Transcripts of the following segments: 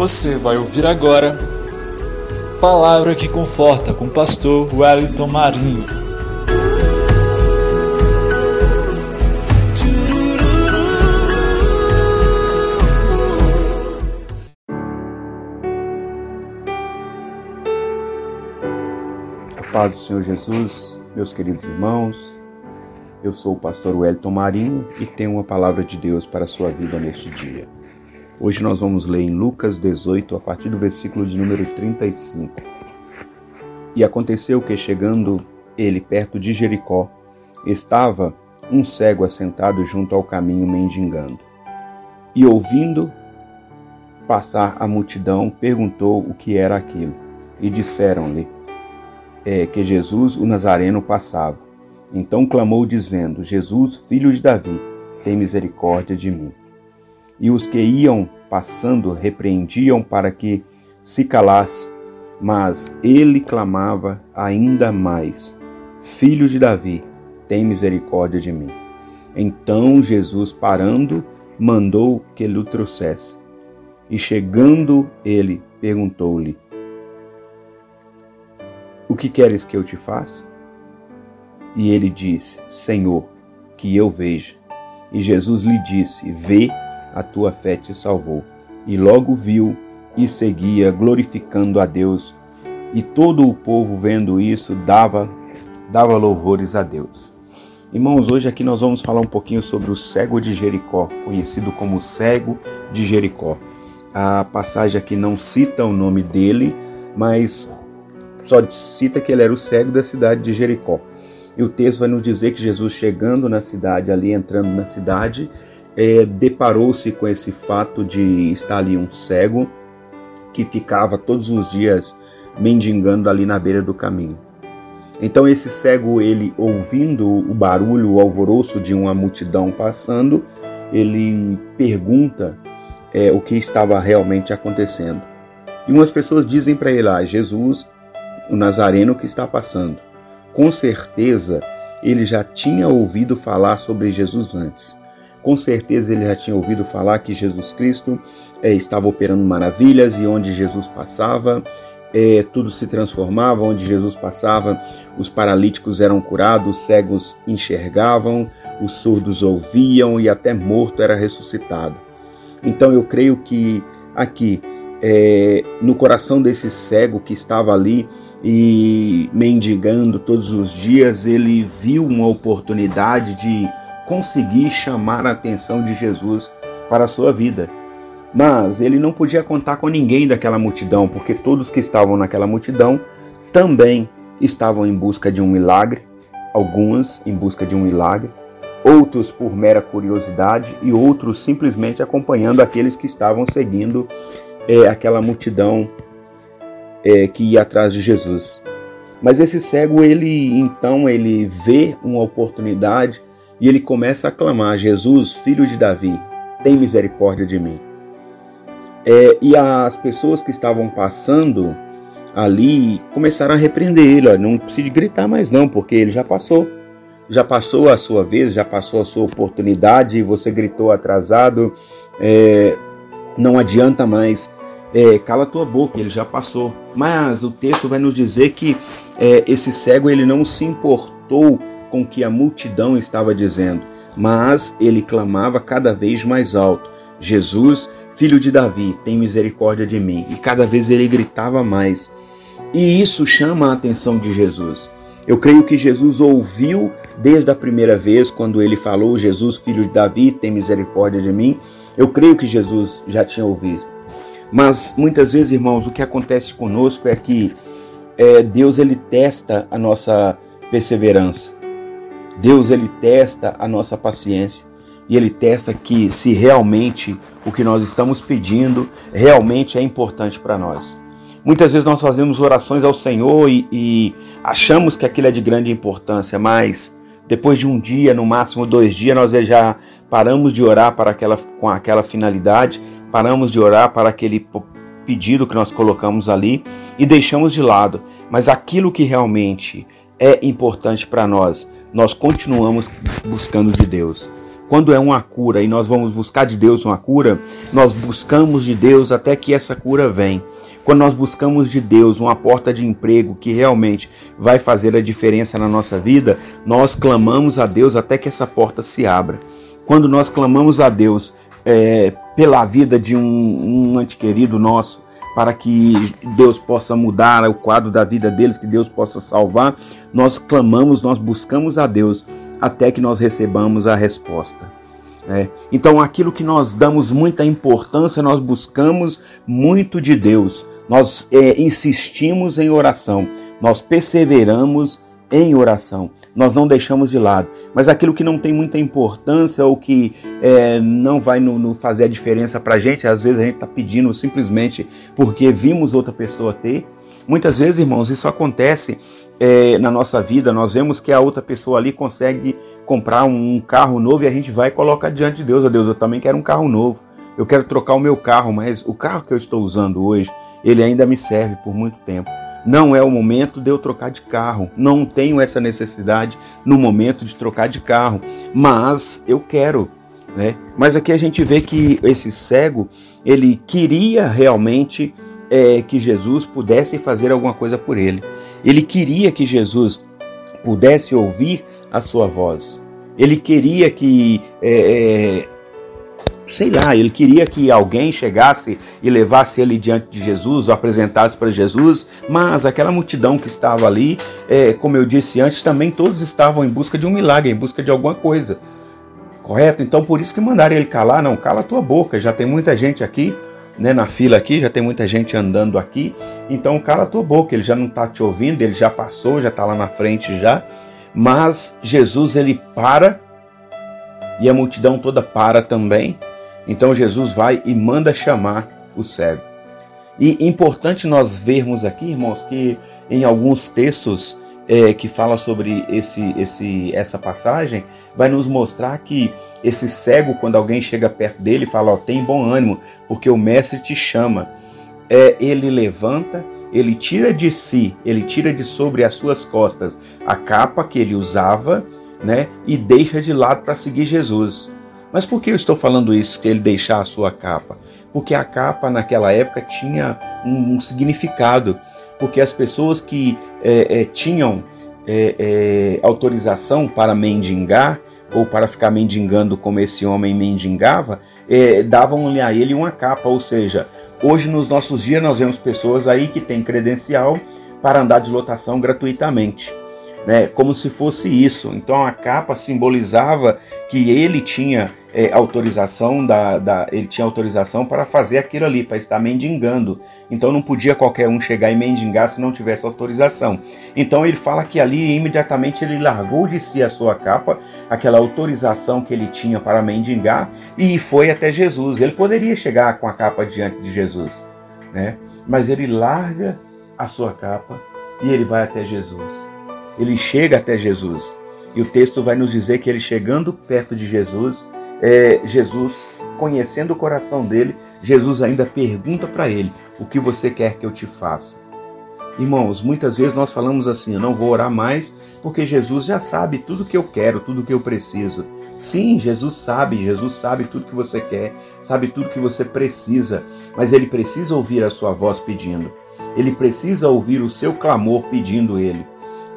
Você vai ouvir agora Palavra que Conforta com o pastor Wellington Marinho. A paz do Senhor Jesus, meus queridos irmãos, eu sou o pastor Wellington Marinho e tenho uma palavra de Deus para a sua vida neste dia. Hoje nós vamos ler em Lucas 18, a partir do versículo de número 35. E aconteceu que, chegando ele perto de Jericó, estava um cego assentado junto ao caminho mendigando. E ouvindo passar a multidão, perguntou o que era aquilo. E disseram-lhe é, que Jesus, o Nazareno, passava. Então clamou, dizendo: Jesus, filho de Davi, tem misericórdia de mim. E os que iam passando repreendiam para que se calasse, mas ele clamava ainda mais: Filho de Davi, tem misericórdia de mim. Então Jesus, parando, mandou que lhe trouxesse. E chegando ele, perguntou-lhe: O que queres que eu te faça? E ele disse: Senhor, que eu veja. E Jesus lhe disse: Vê, a tua fé te salvou. E logo viu e seguia, glorificando a Deus. E todo o povo, vendo isso, dava, dava louvores a Deus. Irmãos, hoje aqui nós vamos falar um pouquinho sobre o cego de Jericó, conhecido como cego de Jericó. A passagem aqui não cita o nome dele, mas só cita que ele era o cego da cidade de Jericó. E o texto vai nos dizer que Jesus, chegando na cidade, ali entrando na cidade, é, deparou-se com esse fato de estar ali um cego que ficava todos os dias mendigando ali na beira do caminho. Então esse cego, ele ouvindo o barulho, o alvoroço de uma multidão passando, ele pergunta é, o que estava realmente acontecendo. E umas pessoas dizem para ele: ah, Jesus, o Nazareno que está passando. Com certeza ele já tinha ouvido falar sobre Jesus antes. Com certeza ele já tinha ouvido falar que Jesus Cristo é, estava operando maravilhas e onde Jesus passava, é, tudo se transformava, onde Jesus passava, os paralíticos eram curados, os cegos enxergavam, os surdos ouviam e até morto era ressuscitado. Então eu creio que aqui, é, no coração desse cego que estava ali, e mendigando todos os dias, ele viu uma oportunidade de conseguir chamar a atenção de Jesus para a sua vida. Mas ele não podia contar com ninguém daquela multidão, porque todos que estavam naquela multidão também estavam em busca de um milagre, alguns em busca de um milagre, outros por mera curiosidade e outros simplesmente acompanhando aqueles que estavam seguindo é, aquela multidão é, que ia atrás de Jesus. Mas esse cego, ele então ele vê uma oportunidade e ele começa a clamar: Jesus, filho de Davi, tem misericórdia de mim. É, e as pessoas que estavam passando ali começaram a repreender ele: ó, não precisa gritar mais, não, porque ele já passou. Já passou a sua vez, já passou a sua oportunidade, você gritou atrasado, é, não adianta mais é, cala tua boca, ele já passou. Mas o texto vai nos dizer que é, esse cego ele não se importou com o que a multidão estava dizendo, mas ele clamava cada vez mais alto: Jesus, filho de Davi, tem misericórdia de mim. E cada vez ele gritava mais. E isso chama a atenção de Jesus. Eu creio que Jesus ouviu desde a primeira vez, quando ele falou: Jesus, filho de Davi, tem misericórdia de mim. Eu creio que Jesus já tinha ouvido. Mas muitas vezes, irmãos, o que acontece conosco é que é, Deus ele testa a nossa perseverança. Deus ele testa a nossa paciência e ele testa que se realmente o que nós estamos pedindo realmente é importante para nós. Muitas vezes nós fazemos orações ao Senhor e, e, achamos que aquilo é de grande importância, mas depois de um dia, no máximo dois dias, nós já paramos de orar para aquela, com aquela finalidade paramos de orar para aquele pedido que nós colocamos ali e deixamos de lado. Mas aquilo que realmente é importante para nós, nós continuamos buscando de Deus. quando é uma cura e nós vamos buscar de Deus uma cura, nós buscamos de Deus até que essa cura vem. Quando nós buscamos de Deus uma porta de emprego que realmente vai fazer a diferença na nossa vida, nós clamamos a Deus até que essa porta se abra. Quando nós clamamos a Deus é, pela vida de um, um antequerido nosso, para que Deus possa mudar o quadro da vida deles, que Deus possa salvar, nós clamamos, nós buscamos a Deus até que nós recebamos a resposta. É. Então, aquilo que nós damos muita importância, nós buscamos muito de Deus, nós é, insistimos em oração, nós perseveramos em oração, nós não deixamos de lado. Mas aquilo que não tem muita importância ou que é, não vai no, no fazer a diferença para a gente, às vezes a gente está pedindo simplesmente porque vimos outra pessoa ter. Muitas vezes, irmãos, isso acontece é, na nossa vida. Nós vemos que a outra pessoa ali consegue comprar um carro novo e a gente vai e coloca diante de Deus. Oh, Deus, eu também quero um carro novo. Eu quero trocar o meu carro, mas o carro que eu estou usando hoje, ele ainda me serve por muito tempo. Não é o momento de eu trocar de carro. Não tenho essa necessidade no momento de trocar de carro, mas eu quero. Né? Mas aqui a gente vê que esse cego ele queria realmente é, que Jesus pudesse fazer alguma coisa por ele. Ele queria que Jesus pudesse ouvir a sua voz. Ele queria que, é, é, sei lá, ele queria que alguém chegasse e levasse ele diante de Jesus, ou apresentasse para Jesus, mas aquela multidão que estava ali, é, como eu disse antes, também todos estavam em busca de um milagre, em busca de alguma coisa. Correto? Então por isso que mandaram ele calar, não, cala a tua boca, já tem muita gente aqui. Né, na fila aqui, já tem muita gente andando aqui, então cala a tua boca, ele já não está te ouvindo, ele já passou, já está lá na frente já, mas Jesus ele para e a multidão toda para também. Então Jesus vai e manda chamar o cego. E importante nós vermos aqui, irmãos, que em alguns textos é, que fala sobre esse, esse, essa passagem, vai nos mostrar que esse cego, quando alguém chega perto dele, fala: ó, tem bom ânimo, porque o mestre te chama. É, ele levanta ele tira de si, ele tira de sobre as suas costas a capa que ele usava, né, e deixa de lado para seguir Jesus. Mas por que eu estou falando isso, que ele deixar a sua capa? Porque a capa naquela época tinha um, um significado, porque as pessoas que é, é, tinham é, é autorização para mendigar ou para ficar mendigando como esse homem mendigava, é, davam-lhe a ele uma capa, ou seja, Hoje, nos nossos dias, nós vemos pessoas aí que têm credencial para andar de lotação gratuitamente, né? Como se fosse isso. Então a capa simbolizava que ele tinha é, autorização da, da, ele tinha autorização para fazer aquilo ali, para estar mendigando. Então não podia qualquer um chegar e mendigar se não tivesse autorização. Então ele fala que ali imediatamente ele largou de si a sua capa, aquela autorização que ele tinha para mendigar, e foi até Jesus. Ele poderia chegar com a capa diante de Jesus, né? Mas ele larga a sua capa e ele vai até Jesus. Ele chega até Jesus. E o texto vai nos dizer que ele chegando perto de Jesus, é, Jesus, conhecendo o coração dele, Jesus ainda pergunta para ele: O que você quer que eu te faça? Irmãos, muitas vezes nós falamos assim: Eu não vou orar mais, porque Jesus já sabe tudo que eu quero, tudo que eu preciso. Sim, Jesus sabe, Jesus sabe tudo que você quer, sabe tudo que você precisa, mas ele precisa ouvir a sua voz pedindo. Ele precisa ouvir o seu clamor pedindo ele.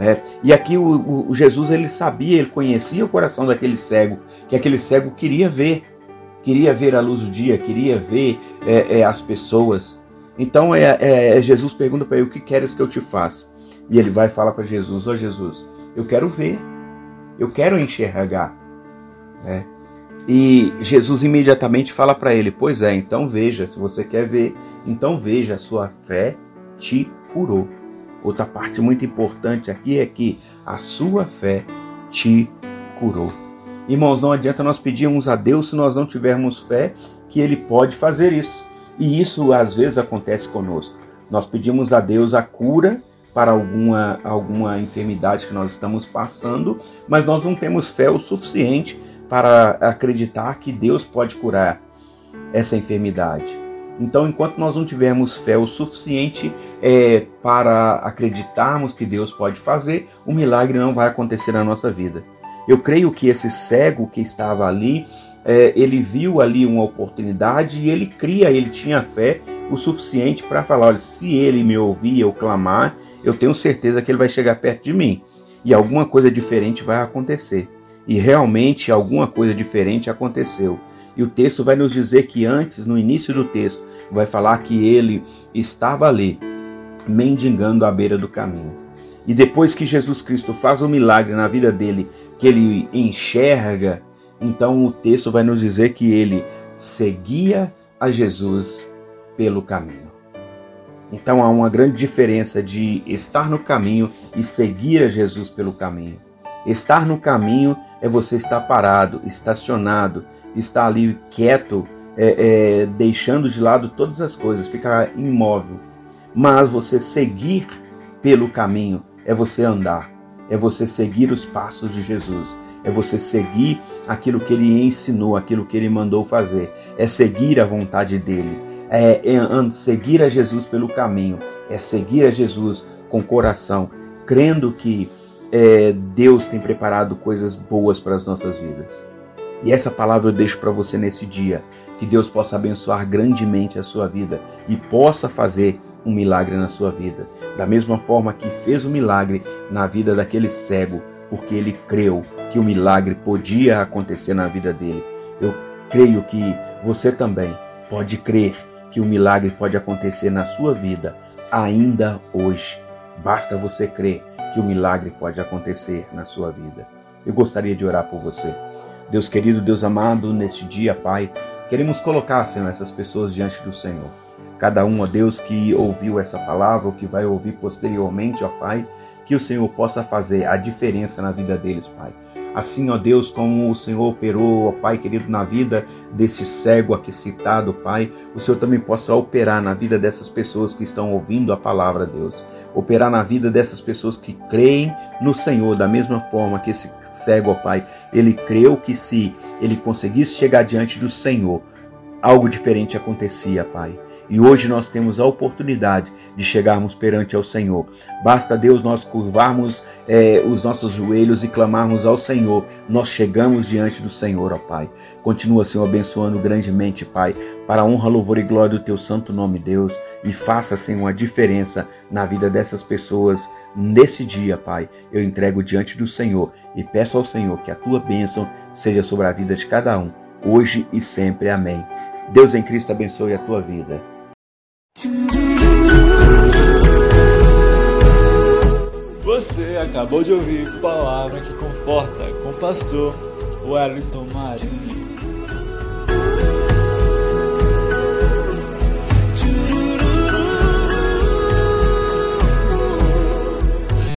Né? E aqui o, o, Jesus ele sabia, ele conhecia o coração daquele cego, que aquele cego queria ver, queria ver a luz do dia, queria ver é, é, as pessoas. Então é, é, é Jesus pergunta para ele: O que queres que eu te faça? E ele vai falar para Jesus: Ô oh, Jesus, eu quero ver, eu quero enxergar. Né? E Jesus imediatamente fala para ele: Pois é, então veja, se você quer ver, então veja, a sua fé te curou. Outra parte muito importante aqui é que a sua fé te curou. Irmãos, não adianta nós pedirmos a Deus se nós não tivermos fé que Ele pode fazer isso. E isso às vezes acontece conosco. Nós pedimos a Deus a cura para alguma, alguma enfermidade que nós estamos passando, mas nós não temos fé o suficiente para acreditar que Deus pode curar essa enfermidade. Então, enquanto nós não tivermos fé o suficiente é, para acreditarmos que Deus pode fazer, o milagre não vai acontecer na nossa vida. Eu creio que esse cego que estava ali, é, ele viu ali uma oportunidade e ele cria, ele tinha fé o suficiente para falar: olha, se ele me ouvir eu clamar, eu tenho certeza que ele vai chegar perto de mim e alguma coisa diferente vai acontecer. E realmente alguma coisa diferente aconteceu. E o texto vai nos dizer que antes, no início do texto, vai falar que ele estava ali, mendigando à beira do caminho. E depois que Jesus Cristo faz o um milagre na vida dele, que ele enxerga, então o texto vai nos dizer que ele seguia a Jesus pelo caminho. Então há uma grande diferença de estar no caminho e seguir a Jesus pelo caminho. Estar no caminho é você estar parado, estacionado, estar ali quieto, é, é, deixando de lado todas as coisas, ficar imóvel. Mas você seguir pelo caminho é você andar, é você seguir os passos de Jesus, é você seguir aquilo que ele ensinou, aquilo que ele mandou fazer, é seguir a vontade dele é, é seguir a Jesus pelo caminho, é seguir a Jesus com coração, crendo que é, Deus tem preparado coisas boas para as nossas vidas. E essa palavra eu deixo para você nesse dia. Que Deus possa abençoar grandemente a sua vida e possa fazer um milagre na sua vida. Da mesma forma que fez o um milagre na vida daquele cego, porque ele creu que o milagre podia acontecer na vida dele. Eu creio que você também pode crer que o milagre pode acontecer na sua vida ainda hoje. Basta você crer que o milagre pode acontecer na sua vida. Eu gostaria de orar por você. Deus querido, Deus amado, neste dia, Pai, queremos colocar, Senhor, essas pessoas diante do Senhor. Cada um, ó Deus, que ouviu essa palavra, ou que vai ouvir posteriormente, ó Pai, que o Senhor possa fazer a diferença na vida deles, Pai. Assim, ó Deus, como o Senhor operou, ó Pai querido, na vida desse cego aqui citado, Pai, o Senhor também possa operar na vida dessas pessoas que estão ouvindo a palavra, Deus. Operar na vida dessas pessoas que creem no Senhor, da mesma forma que esse cego, ó Pai, ele creu que se ele conseguisse chegar diante do Senhor, algo diferente acontecia, Pai. E hoje nós temos a oportunidade de chegarmos perante ao Senhor. Basta, Deus, nós curvarmos é, os nossos joelhos e clamarmos ao Senhor. Nós chegamos diante do Senhor, ó Pai. Continua, Senhor, abençoando grandemente, Pai, para a honra, louvor e glória do Teu santo nome, Deus. E faça, Senhor, uma diferença na vida dessas pessoas. Nesse dia, Pai, eu entrego diante do Senhor e peço ao Senhor que a Tua bênção seja sobre a vida de cada um, hoje e sempre. Amém. Deus em Cristo abençoe a tua vida. Você acabou de ouvir Palavra que Conforta com o pastor Wellington Marinho.